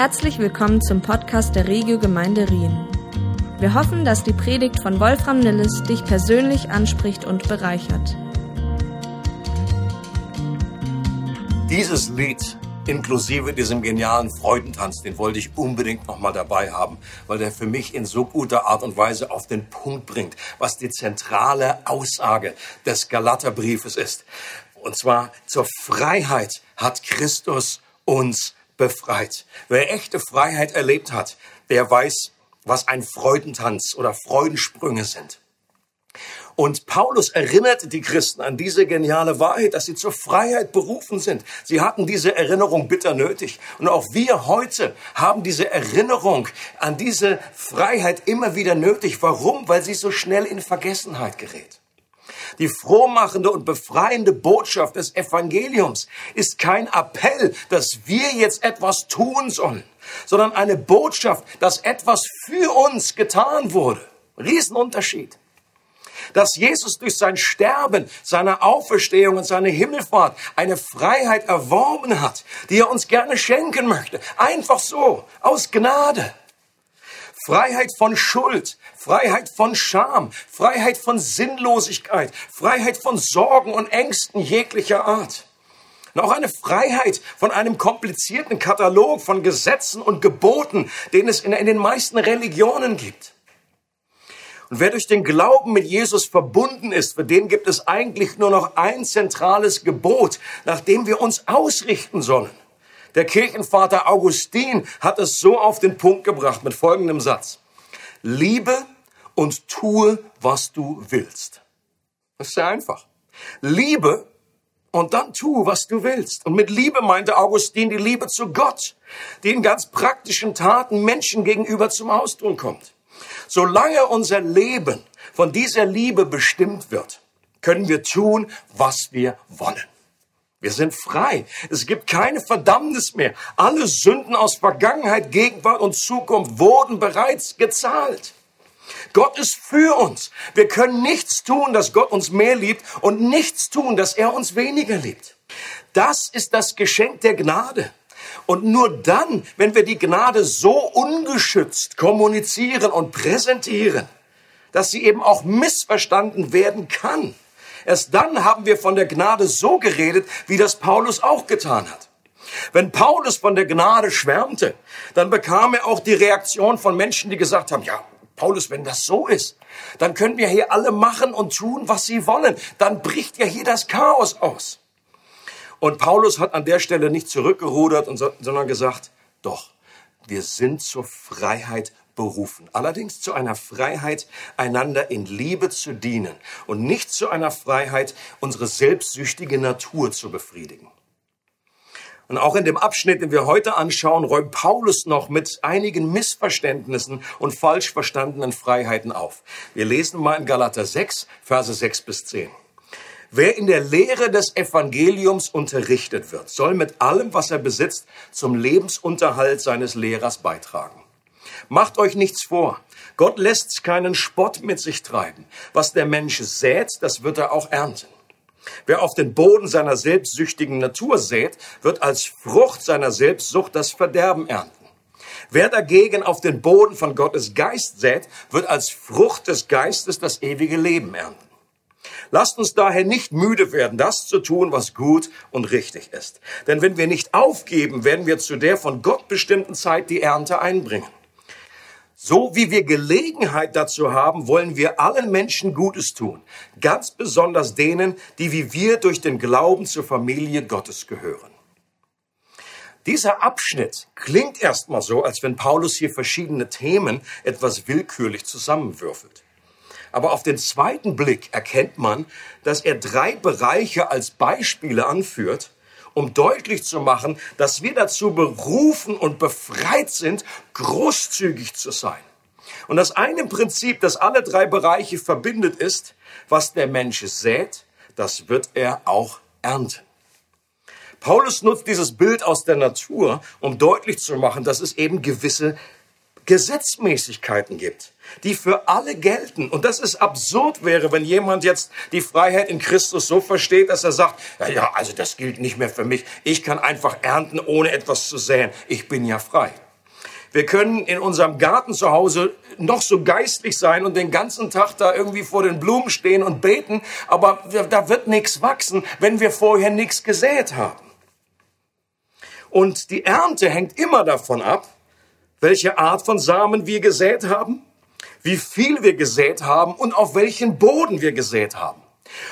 Herzlich willkommen zum Podcast der Regio Gemeinde Rien. Wir hoffen, dass die Predigt von Wolfram Nilles dich persönlich anspricht und bereichert. Dieses Lied inklusive diesem genialen Freudentanz, den wollte ich unbedingt noch mal dabei haben, weil der für mich in so guter Art und Weise auf den Punkt bringt, was die zentrale Aussage des Galaterbriefes ist. Und zwar zur Freiheit hat Christus uns befreit. Wer echte Freiheit erlebt hat, der weiß, was ein Freudentanz oder Freudensprünge sind. Und Paulus erinnert die Christen an diese geniale Wahrheit, dass sie zur Freiheit berufen sind. Sie hatten diese Erinnerung bitter nötig. Und auch wir heute haben diese Erinnerung an diese Freiheit immer wieder nötig. Warum? Weil sie so schnell in Vergessenheit gerät. Die frohmachende und befreiende Botschaft des Evangeliums ist kein Appell, dass wir jetzt etwas tun sollen, sondern eine Botschaft, dass etwas für uns getan wurde. Riesenunterschied. Dass Jesus durch sein Sterben, seine Auferstehung und seine Himmelfahrt eine Freiheit erworben hat, die er uns gerne schenken möchte. Einfach so, aus Gnade. Freiheit von Schuld, Freiheit von Scham, Freiheit von Sinnlosigkeit, Freiheit von Sorgen und Ängsten jeglicher Art. Und auch eine Freiheit von einem komplizierten Katalog von Gesetzen und Geboten, den es in, in den meisten Religionen gibt. Und wer durch den Glauben mit Jesus verbunden ist, für den gibt es eigentlich nur noch ein zentrales Gebot, nach dem wir uns ausrichten sollen. Der Kirchenvater Augustin hat es so auf den Punkt gebracht mit folgendem Satz. Liebe und tue, was du willst. Das ist sehr einfach. Liebe und dann tue, was du willst. Und mit Liebe meinte Augustin die Liebe zu Gott, die in ganz praktischen Taten Menschen gegenüber zum Ausdruck kommt. Solange unser Leben von dieser Liebe bestimmt wird, können wir tun, was wir wollen. Wir sind frei. Es gibt keine Verdammnis mehr. Alle Sünden aus Vergangenheit, Gegenwart und Zukunft wurden bereits gezahlt. Gott ist für uns. Wir können nichts tun, dass Gott uns mehr liebt und nichts tun, dass er uns weniger liebt. Das ist das Geschenk der Gnade. Und nur dann, wenn wir die Gnade so ungeschützt kommunizieren und präsentieren, dass sie eben auch missverstanden werden kann, Erst dann haben wir von der Gnade so geredet, wie das Paulus auch getan hat. Wenn Paulus von der Gnade schwärmte, dann bekam er auch die Reaktion von Menschen, die gesagt haben, ja, Paulus, wenn das so ist, dann können wir hier alle machen und tun, was sie wollen. Dann bricht ja hier das Chaos aus. Und Paulus hat an der Stelle nicht zurückgerudert, sondern gesagt, doch, wir sind zur Freiheit berufen. Allerdings zu einer Freiheit, einander in Liebe zu dienen und nicht zu einer Freiheit, unsere selbstsüchtige Natur zu befriedigen. Und auch in dem Abschnitt, den wir heute anschauen, räumt Paulus noch mit einigen Missverständnissen und falsch verstandenen Freiheiten auf. Wir lesen mal in Galater 6, Verse 6 bis 10. Wer in der Lehre des Evangeliums unterrichtet wird, soll mit allem, was er besitzt, zum Lebensunterhalt seines Lehrers beitragen. Macht euch nichts vor. Gott lässt keinen Spott mit sich treiben. Was der Mensch sät, das wird er auch ernten. Wer auf den Boden seiner selbstsüchtigen Natur sät, wird als Frucht seiner Selbstsucht das Verderben ernten. Wer dagegen auf den Boden von Gottes Geist sät, wird als Frucht des Geistes das ewige Leben ernten. Lasst uns daher nicht müde werden, das zu tun, was gut und richtig ist. Denn wenn wir nicht aufgeben, werden wir zu der von Gott bestimmten Zeit die Ernte einbringen. So wie wir Gelegenheit dazu haben, wollen wir allen Menschen Gutes tun, ganz besonders denen, die wie wir durch den Glauben zur Familie Gottes gehören. Dieser Abschnitt klingt erstmal so, als wenn Paulus hier verschiedene Themen etwas willkürlich zusammenwürfelt. Aber auf den zweiten Blick erkennt man, dass er drei Bereiche als Beispiele anführt, um deutlich zu machen, dass wir dazu berufen und befreit sind, großzügig zu sein. Und das eine Prinzip, das alle drei Bereiche verbindet, ist, was der Mensch sät, das wird er auch ernten. Paulus nutzt dieses Bild aus der Natur, um deutlich zu machen, dass es eben gewisse Gesetzmäßigkeiten gibt, die für alle gelten. Und das ist absurd wäre, wenn jemand jetzt die Freiheit in Christus so versteht, dass er sagt, ja, ja, also das gilt nicht mehr für mich. Ich kann einfach ernten, ohne etwas zu säen. Ich bin ja frei. Wir können in unserem Garten zu Hause noch so geistlich sein und den ganzen Tag da irgendwie vor den Blumen stehen und beten, aber da wird nichts wachsen, wenn wir vorher nichts gesät haben. Und die Ernte hängt immer davon ab, welche Art von Samen wir gesät haben, wie viel wir gesät haben und auf welchen Boden wir gesät haben.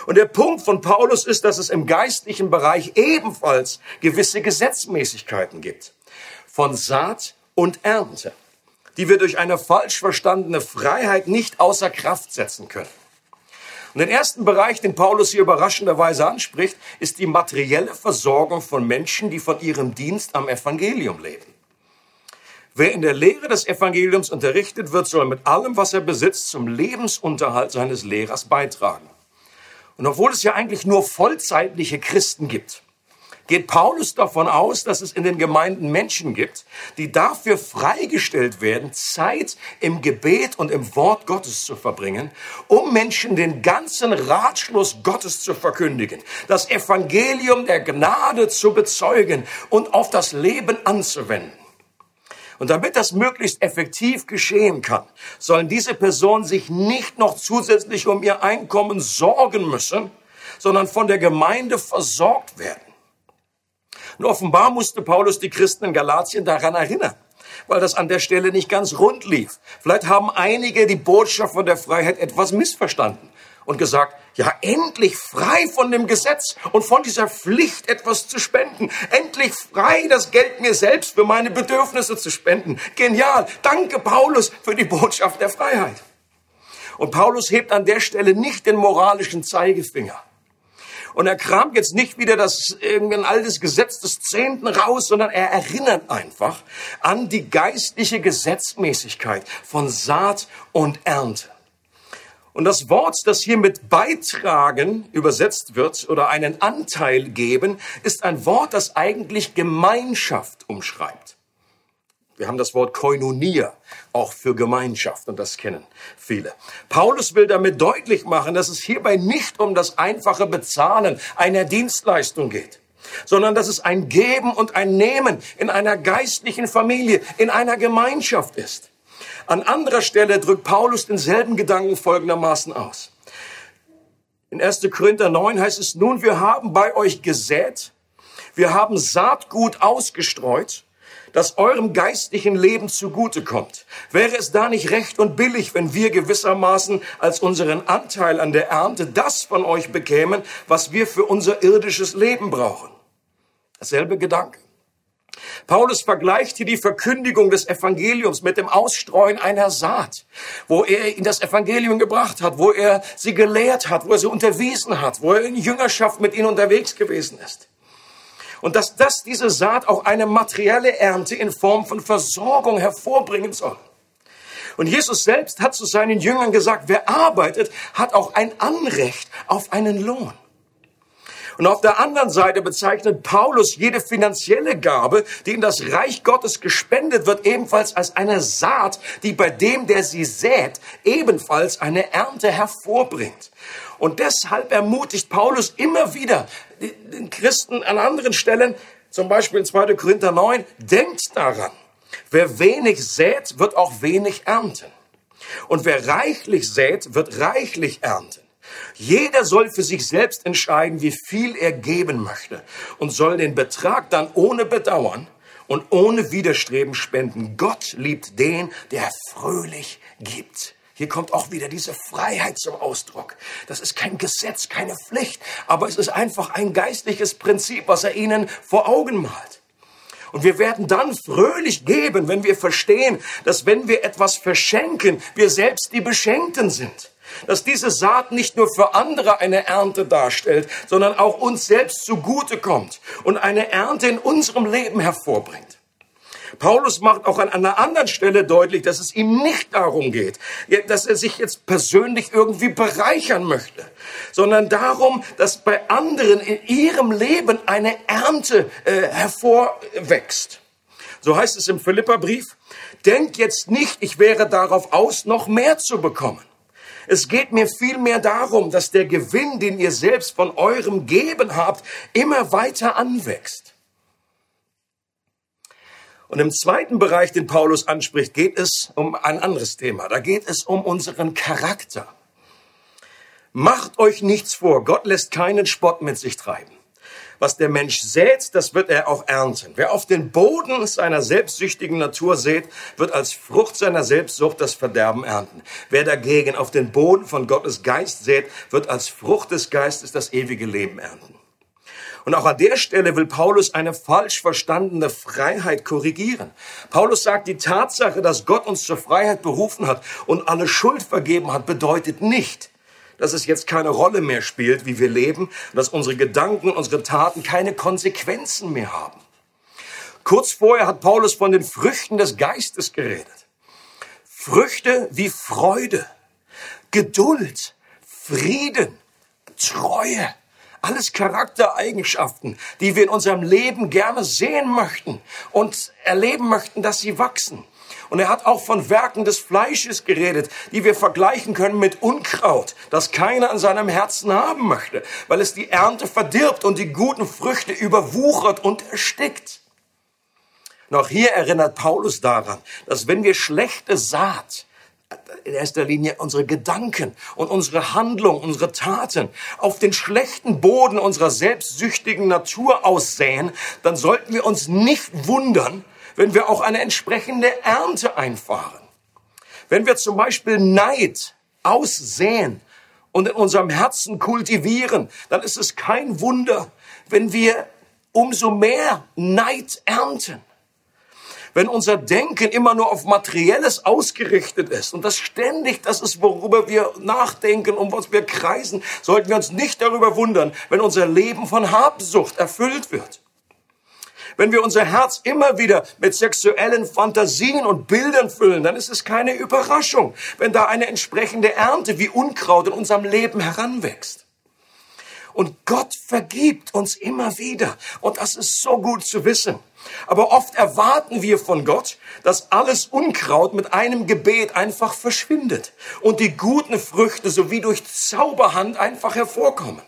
Und der Punkt von Paulus ist, dass es im geistlichen Bereich ebenfalls gewisse Gesetzmäßigkeiten gibt. Von Saat und Ernte, die wir durch eine falsch verstandene Freiheit nicht außer Kraft setzen können. Und den ersten Bereich, den Paulus hier überraschenderweise anspricht, ist die materielle Versorgung von Menschen, die von ihrem Dienst am Evangelium leben. Wer in der Lehre des Evangeliums unterrichtet wird, soll mit allem, was er besitzt, zum Lebensunterhalt seines Lehrers beitragen. Und obwohl es ja eigentlich nur vollzeitliche Christen gibt, geht Paulus davon aus, dass es in den Gemeinden Menschen gibt, die dafür freigestellt werden, Zeit im Gebet und im Wort Gottes zu verbringen, um Menschen den ganzen Ratschluss Gottes zu verkündigen, das Evangelium der Gnade zu bezeugen und auf das Leben anzuwenden. Und damit das möglichst effektiv geschehen kann, sollen diese Personen sich nicht noch zusätzlich um ihr Einkommen sorgen müssen, sondern von der Gemeinde versorgt werden. Und offenbar musste Paulus die Christen in Galatien daran erinnern, weil das an der Stelle nicht ganz rund lief. Vielleicht haben einige die Botschaft von der Freiheit etwas missverstanden und gesagt, ja, endlich frei von dem Gesetz und von dieser Pflicht, etwas zu spenden. Endlich frei, das Geld mir selbst für meine Bedürfnisse zu spenden. Genial. Danke, Paulus, für die Botschaft der Freiheit. Und Paulus hebt an der Stelle nicht den moralischen Zeigefinger. Und er kramt jetzt nicht wieder das irgendein altes Gesetz des Zehnten raus, sondern er erinnert einfach an die geistliche Gesetzmäßigkeit von Saat und Ernte. Und das Wort, das hier mit beitragen übersetzt wird oder einen Anteil geben, ist ein Wort, das eigentlich Gemeinschaft umschreibt. Wir haben das Wort Koinonia auch für Gemeinschaft und das kennen viele. Paulus will damit deutlich machen, dass es hierbei nicht um das einfache Bezahlen einer Dienstleistung geht, sondern dass es ein Geben und ein Nehmen in einer geistlichen Familie, in einer Gemeinschaft ist. An anderer Stelle drückt Paulus denselben Gedanken folgendermaßen aus. In 1. Korinther 9 heißt es, nun wir haben bei euch gesät, wir haben Saatgut ausgestreut, das eurem geistlichen Leben zugutekommt. Wäre es da nicht recht und billig, wenn wir gewissermaßen als unseren Anteil an der Ernte das von euch bekämen, was wir für unser irdisches Leben brauchen? Dasselbe Gedanke. Paulus vergleicht hier die Verkündigung des Evangeliums mit dem Ausstreuen einer Saat, wo er in das Evangelium gebracht hat, wo er sie gelehrt hat, wo er sie unterwiesen hat, wo er in Jüngerschaft mit ihnen unterwegs gewesen ist. Und dass das diese Saat auch eine materielle Ernte in Form von Versorgung hervorbringen soll. Und Jesus selbst hat zu seinen Jüngern gesagt, wer arbeitet, hat auch ein Anrecht auf einen Lohn. Und auf der anderen Seite bezeichnet Paulus jede finanzielle Gabe, die in das Reich Gottes gespendet wird, ebenfalls als eine Saat, die bei dem, der sie sät, ebenfalls eine Ernte hervorbringt. Und deshalb ermutigt Paulus immer wieder den Christen an anderen Stellen, zum Beispiel in 2. Korinther 9, denkt daran, wer wenig sät, wird auch wenig ernten. Und wer reichlich sät, wird reichlich ernten. Jeder soll für sich selbst entscheiden, wie viel er geben möchte und soll den Betrag dann ohne Bedauern und ohne Widerstreben spenden. Gott liebt den, der fröhlich gibt. Hier kommt auch wieder diese Freiheit zum Ausdruck. Das ist kein Gesetz, keine Pflicht, aber es ist einfach ein geistliches Prinzip, was er ihnen vor Augen malt. Und wir werden dann fröhlich geben, wenn wir verstehen, dass wenn wir etwas verschenken, wir selbst die Beschenkten sind dass diese Saat nicht nur für andere eine Ernte darstellt, sondern auch uns selbst zugutekommt und eine Ernte in unserem Leben hervorbringt. Paulus macht auch an einer anderen Stelle deutlich, dass es ihm nicht darum geht, dass er sich jetzt persönlich irgendwie bereichern möchte, sondern darum, dass bei anderen in ihrem Leben eine Ernte äh, hervorwächst. So heißt es im Philipperbrief, denkt jetzt nicht, ich wäre darauf aus, noch mehr zu bekommen. Es geht mir vielmehr darum, dass der Gewinn, den ihr selbst von eurem Geben habt, immer weiter anwächst. Und im zweiten Bereich, den Paulus anspricht, geht es um ein anderes Thema. Da geht es um unseren Charakter. Macht euch nichts vor, Gott lässt keinen Spott mit sich treiben. Was der Mensch sät, das wird er auch ernten. Wer auf den Boden seiner selbstsüchtigen Natur sät, wird als Frucht seiner Selbstsucht das Verderben ernten. Wer dagegen auf den Boden von Gottes Geist sät, wird als Frucht des Geistes das ewige Leben ernten. Und auch an der Stelle will Paulus eine falsch verstandene Freiheit korrigieren. Paulus sagt, die Tatsache, dass Gott uns zur Freiheit berufen hat und alle Schuld vergeben hat, bedeutet nicht, dass es jetzt keine Rolle mehr spielt, wie wir leben, dass unsere Gedanken, unsere Taten keine Konsequenzen mehr haben. Kurz vorher hat Paulus von den Früchten des Geistes geredet. Früchte wie Freude, Geduld, Frieden, Treue, alles Charaktereigenschaften, die wir in unserem Leben gerne sehen möchten und erleben möchten, dass sie wachsen. Und er hat auch von Werken des Fleisches geredet, die wir vergleichen können mit Unkraut, das keiner an seinem Herzen haben möchte, weil es die Ernte verdirbt und die guten Früchte überwuchert und erstickt. Noch hier erinnert Paulus daran, dass wenn wir schlechte Saat in erster Linie unsere Gedanken und unsere Handlungen, unsere Taten auf den schlechten Boden unserer selbstsüchtigen Natur aussäen, dann sollten wir uns nicht wundern, wenn wir auch eine entsprechende Ernte einfahren. Wenn wir zum Beispiel Neid aussäen und in unserem Herzen kultivieren, dann ist es kein Wunder, wenn wir umso mehr Neid ernten wenn unser Denken immer nur auf Materielles ausgerichtet ist und das ständig das ist, worüber wir nachdenken, um was wir kreisen, sollten wir uns nicht darüber wundern, wenn unser Leben von Habsucht erfüllt wird. Wenn wir unser Herz immer wieder mit sexuellen Fantasien und Bildern füllen, dann ist es keine Überraschung, wenn da eine entsprechende Ernte wie Unkraut in unserem Leben heranwächst. Und Gott vergibt uns immer wieder. Und das ist so gut zu wissen. Aber oft erwarten wir von Gott, dass alles Unkraut mit einem Gebet einfach verschwindet und die guten Früchte so wie durch Zauberhand einfach hervorkommen.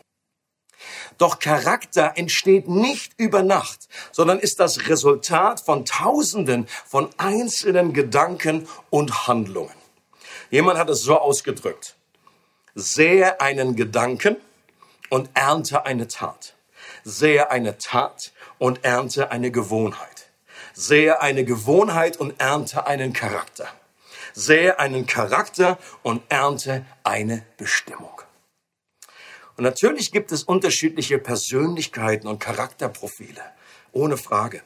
Doch Charakter entsteht nicht über Nacht, sondern ist das Resultat von Tausenden von einzelnen Gedanken und Handlungen. Jemand hat es so ausgedrückt. Sehe einen Gedanken und ernte eine Tat. Sehe eine Tat und ernte eine Gewohnheit. Sehe eine Gewohnheit und ernte einen Charakter. Sehe einen Charakter und ernte eine Bestimmung. Und natürlich gibt es unterschiedliche Persönlichkeiten und Charakterprofile, ohne Frage.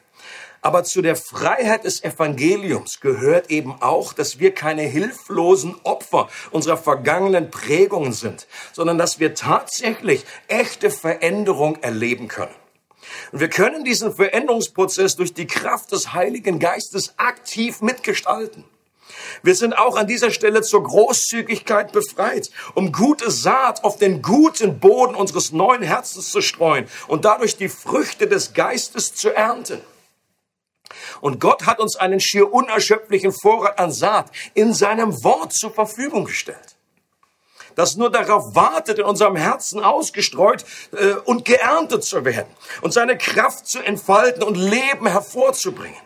Aber zu der Freiheit des Evangeliums gehört eben auch, dass wir keine hilflosen Opfer unserer vergangenen Prägungen sind, sondern dass wir tatsächlich echte Veränderung erleben können. Und wir können diesen Veränderungsprozess durch die Kraft des Heiligen Geistes aktiv mitgestalten. Wir sind auch an dieser Stelle zur Großzügigkeit befreit, um gute Saat auf den guten Boden unseres neuen Herzens zu streuen und dadurch die Früchte des Geistes zu ernten. Und Gott hat uns einen schier unerschöpflichen Vorrat an Saat in seinem Wort zur Verfügung gestellt das nur darauf wartet, in unserem Herzen ausgestreut äh, und geerntet zu werden und seine Kraft zu entfalten und Leben hervorzubringen.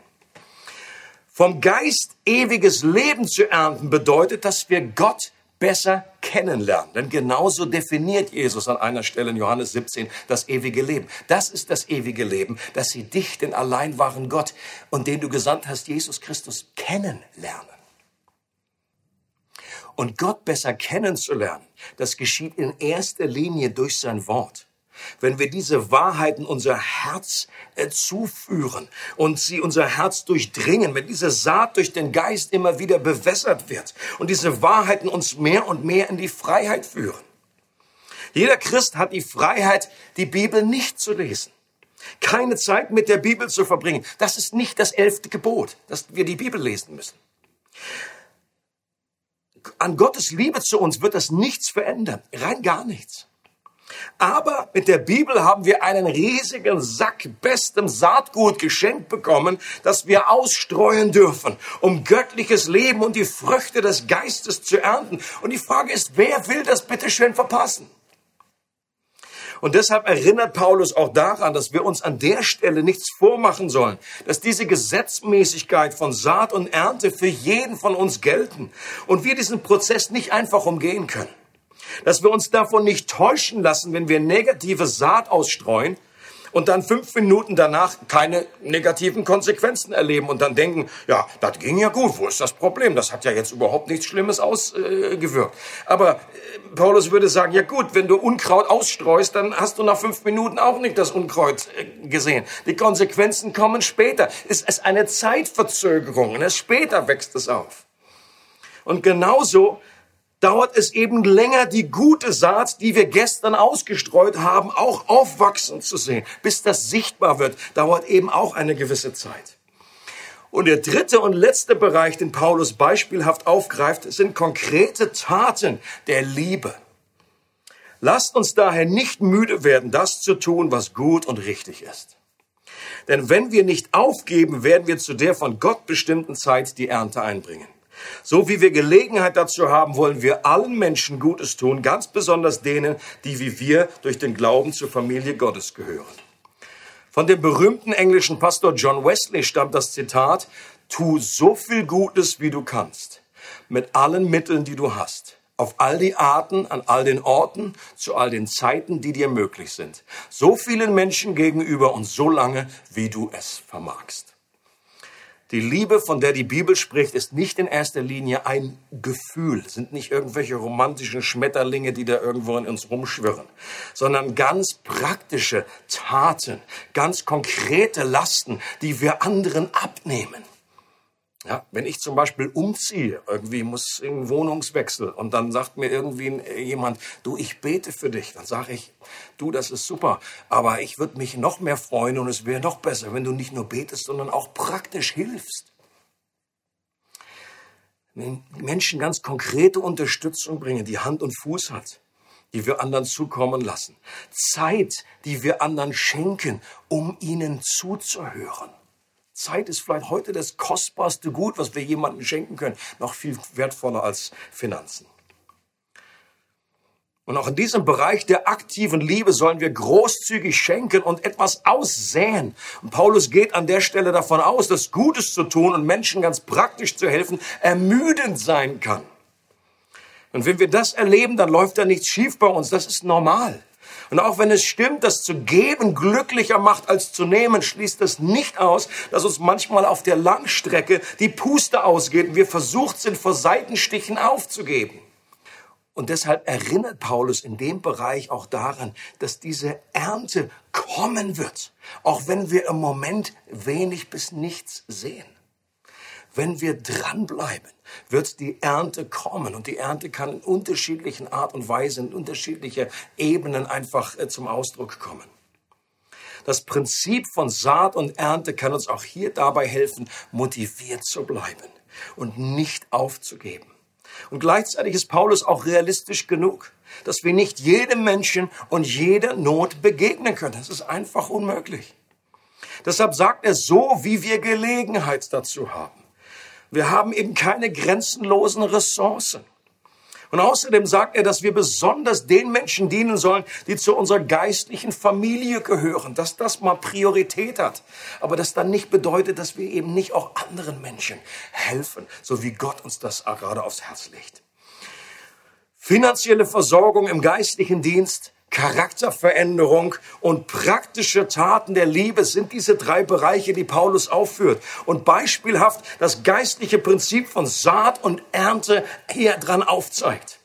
Vom Geist ewiges Leben zu ernten bedeutet, dass wir Gott besser kennenlernen. Denn genauso definiert Jesus an einer Stelle in Johannes 17 das ewige Leben. Das ist das ewige Leben, dass sie dich, den allein wahren Gott und den du gesandt hast, Jesus Christus, kennenlernen. Und Gott besser kennenzulernen, das geschieht in erster Linie durch sein Wort. Wenn wir diese Wahrheiten unser Herz äh, zuführen und sie unser Herz durchdringen, wenn diese Saat durch den Geist immer wieder bewässert wird und diese Wahrheiten uns mehr und mehr in die Freiheit führen. Jeder Christ hat die Freiheit, die Bibel nicht zu lesen. Keine Zeit mit der Bibel zu verbringen. Das ist nicht das elfte Gebot, dass wir die Bibel lesen müssen an Gottes Liebe zu uns wird das nichts verändern. Rein gar nichts. Aber mit der Bibel haben wir einen riesigen Sack bestem Saatgut geschenkt bekommen, das wir ausstreuen dürfen, um göttliches Leben und die Früchte des Geistes zu ernten. Und die Frage ist, wer will das bitte schön verpassen? Und deshalb erinnert Paulus auch daran, dass wir uns an der Stelle nichts vormachen sollen, dass diese Gesetzmäßigkeit von Saat und Ernte für jeden von uns gelten und wir diesen Prozess nicht einfach umgehen können. Dass wir uns davon nicht täuschen lassen, wenn wir negative Saat ausstreuen, und dann fünf Minuten danach keine negativen Konsequenzen erleben und dann denken, ja, das ging ja gut, wo ist das Problem? Das hat ja jetzt überhaupt nichts Schlimmes ausgewirkt. Äh, Aber äh, Paulus würde sagen, ja gut, wenn du Unkraut ausstreust, dann hast du nach fünf Minuten auch nicht das Unkraut äh, gesehen. Die Konsequenzen kommen später. Es ist eine Zeitverzögerung und erst später wächst es auf. Und genauso dauert es eben länger, die gute Saat, die wir gestern ausgestreut haben, auch aufwachsen zu sehen. Bis das sichtbar wird, dauert eben auch eine gewisse Zeit. Und der dritte und letzte Bereich, den Paulus beispielhaft aufgreift, sind konkrete Taten der Liebe. Lasst uns daher nicht müde werden, das zu tun, was gut und richtig ist. Denn wenn wir nicht aufgeben, werden wir zu der von Gott bestimmten Zeit die Ernte einbringen. So wie wir Gelegenheit dazu haben, wollen wir allen Menschen Gutes tun, ganz besonders denen, die wie wir durch den Glauben zur Familie Gottes gehören. Von dem berühmten englischen Pastor John Wesley stammt das Zitat, tu so viel Gutes, wie du kannst, mit allen Mitteln, die du hast, auf all die Arten, an all den Orten, zu all den Zeiten, die dir möglich sind, so vielen Menschen gegenüber und so lange, wie du es vermagst. Die Liebe, von der die Bibel spricht, ist nicht in erster Linie ein Gefühl, sind nicht irgendwelche romantischen Schmetterlinge, die da irgendwo in uns rumschwirren, sondern ganz praktische Taten, ganz konkrete Lasten, die wir anderen abnehmen. Ja, wenn ich zum Beispiel umziehe, irgendwie muss in Wohnungswechsel und dann sagt mir irgendwie jemand, du, ich bete für dich, dann sage ich, du, das ist super, aber ich würde mich noch mehr freuen und es wäre noch besser, wenn du nicht nur betest, sondern auch praktisch hilfst. Wenn Menschen ganz konkrete Unterstützung bringen, die Hand und Fuß hat, die wir anderen zukommen lassen. Zeit, die wir anderen schenken, um ihnen zuzuhören. Zeit ist vielleicht heute das kostbarste Gut, was wir jemandem schenken können. Noch viel wertvoller als Finanzen. Und auch in diesem Bereich der aktiven Liebe sollen wir großzügig schenken und etwas aussäen. Und Paulus geht an der Stelle davon aus, dass Gutes zu tun und Menschen ganz praktisch zu helfen ermüdend sein kann. Und wenn wir das erleben, dann läuft da nichts schief bei uns. Das ist normal. Und auch wenn es stimmt, dass zu geben glücklicher macht als zu nehmen, schließt das nicht aus, dass uns manchmal auf der Langstrecke die Puste ausgeht und wir versucht sind, vor Seitenstichen aufzugeben. Und deshalb erinnert Paulus in dem Bereich auch daran, dass diese Ernte kommen wird, auch wenn wir im Moment wenig bis nichts sehen. Wenn wir dranbleiben, wird die Ernte kommen. Und die Ernte kann in unterschiedlichen Art und Weise, in unterschiedliche Ebenen einfach äh, zum Ausdruck kommen. Das Prinzip von Saat und Ernte kann uns auch hier dabei helfen, motiviert zu bleiben und nicht aufzugeben. Und gleichzeitig ist Paulus auch realistisch genug, dass wir nicht jedem Menschen und jeder Not begegnen können. Das ist einfach unmöglich. Deshalb sagt er so, wie wir Gelegenheit dazu haben. Wir haben eben keine grenzenlosen Ressourcen. Und außerdem sagt er, dass wir besonders den Menschen dienen sollen, die zu unserer geistlichen Familie gehören, dass das mal Priorität hat. Aber das dann nicht bedeutet, dass wir eben nicht auch anderen Menschen helfen, so wie Gott uns das gerade aufs Herz legt. Finanzielle Versorgung im geistlichen Dienst Charakterveränderung und praktische Taten der Liebe sind diese drei Bereiche, die Paulus aufführt. Und beispielhaft das geistliche Prinzip von Saat und Ernte hier dran aufzeigt.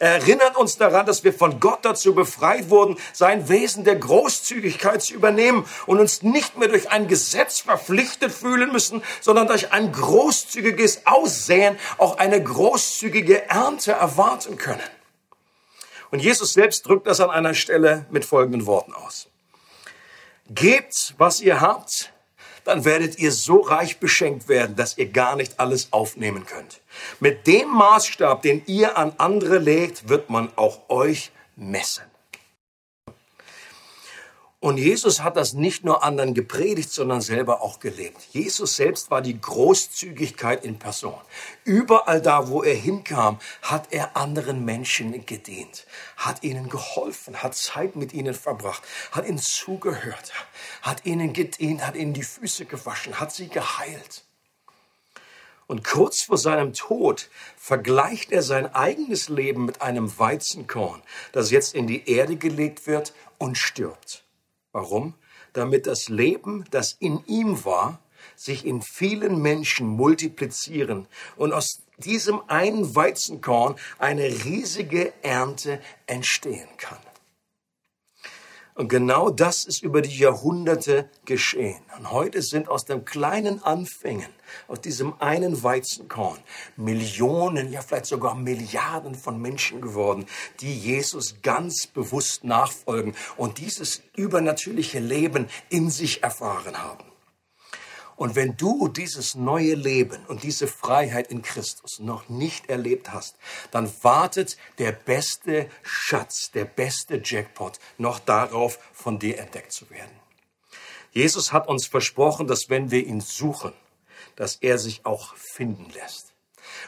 Er erinnert uns daran, dass wir von Gott dazu befreit wurden, sein Wesen der Großzügigkeit zu übernehmen und uns nicht mehr durch ein Gesetz verpflichtet fühlen müssen, sondern durch ein großzügiges Aussehen auch eine großzügige Ernte erwarten können. Und Jesus selbst drückt das an einer Stelle mit folgenden Worten aus. Gebt, was ihr habt, dann werdet ihr so reich beschenkt werden, dass ihr gar nicht alles aufnehmen könnt. Mit dem Maßstab, den ihr an andere legt, wird man auch euch messen. Und Jesus hat das nicht nur anderen gepredigt, sondern selber auch gelebt. Jesus selbst war die Großzügigkeit in Person. Überall da, wo er hinkam, hat er anderen Menschen gedient, hat ihnen geholfen, hat Zeit mit ihnen verbracht, hat ihnen zugehört, hat ihnen gedient, hat ihnen die Füße gewaschen, hat sie geheilt. Und kurz vor seinem Tod vergleicht er sein eigenes Leben mit einem Weizenkorn, das jetzt in die Erde gelegt wird und stirbt. Warum? Damit das Leben, das in ihm war, sich in vielen Menschen multiplizieren und aus diesem einen Weizenkorn eine riesige Ernte entstehen kann. Und genau das ist über die Jahrhunderte geschehen. Und heute sind aus dem kleinen Anfängen, aus diesem einen Weizenkorn, Millionen, ja vielleicht sogar Milliarden von Menschen geworden, die Jesus ganz bewusst nachfolgen und dieses übernatürliche Leben in sich erfahren haben. Und wenn du dieses neue Leben und diese Freiheit in Christus noch nicht erlebt hast, dann wartet der beste Schatz, der beste Jackpot noch darauf, von dir entdeckt zu werden. Jesus hat uns versprochen, dass wenn wir ihn suchen, dass er sich auch finden lässt.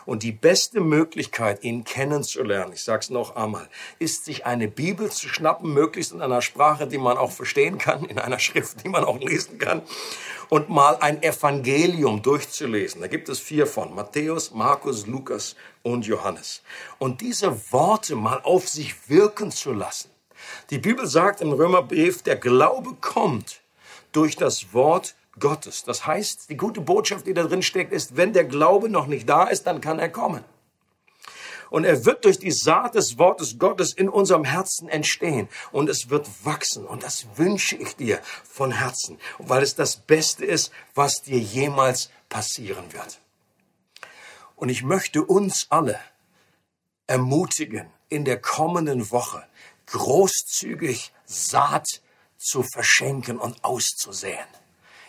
Und die beste Möglichkeit, ihn kennenzulernen, ich sage es noch einmal, ist, sich eine Bibel zu schnappen, möglichst in einer Sprache, die man auch verstehen kann, in einer Schrift, die man auch lesen kann, und mal ein Evangelium durchzulesen. Da gibt es vier von, Matthäus, Markus, Lukas und Johannes. Und diese Worte mal auf sich wirken zu lassen. Die Bibel sagt im Römerbrief, der Glaube kommt durch das Wort Gottes. Das heißt, die gute Botschaft, die da drin steckt, ist, wenn der Glaube noch nicht da ist, dann kann er kommen. Und er wird durch die Saat des Wortes Gottes in unserem Herzen entstehen. Und es wird wachsen. Und das wünsche ich dir von Herzen, weil es das Beste ist, was dir jemals passieren wird. Und ich möchte uns alle ermutigen, in der kommenden Woche großzügig Saat zu verschenken und auszusäen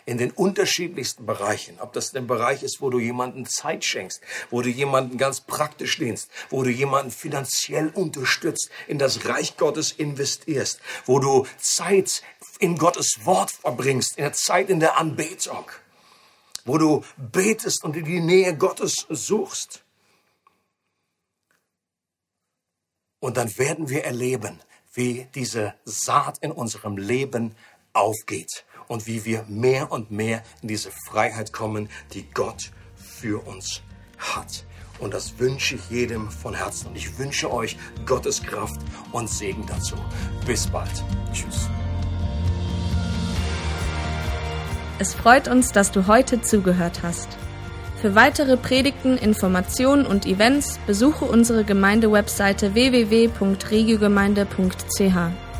in den unterschiedlichsten Bereichen. Ob das ein Bereich ist, wo du jemanden Zeit schenkst, wo du jemanden ganz praktisch dienst, wo du jemanden finanziell unterstützt, in das Reich Gottes investierst, wo du Zeit in Gottes Wort verbringst, in der Zeit in der Anbetung, wo du betest und in die Nähe Gottes suchst. Und dann werden wir erleben, wie diese Saat in unserem Leben aufgeht und wie wir mehr und mehr in diese Freiheit kommen, die Gott für uns hat. Und das wünsche ich jedem von Herzen. Und ich wünsche euch Gottes Kraft und Segen dazu. Bis bald. Tschüss. Es freut uns, dass du heute zugehört hast. Für weitere Predigten, Informationen und Events besuche unsere Gemeindewebseite www.regiogemeinde.ch.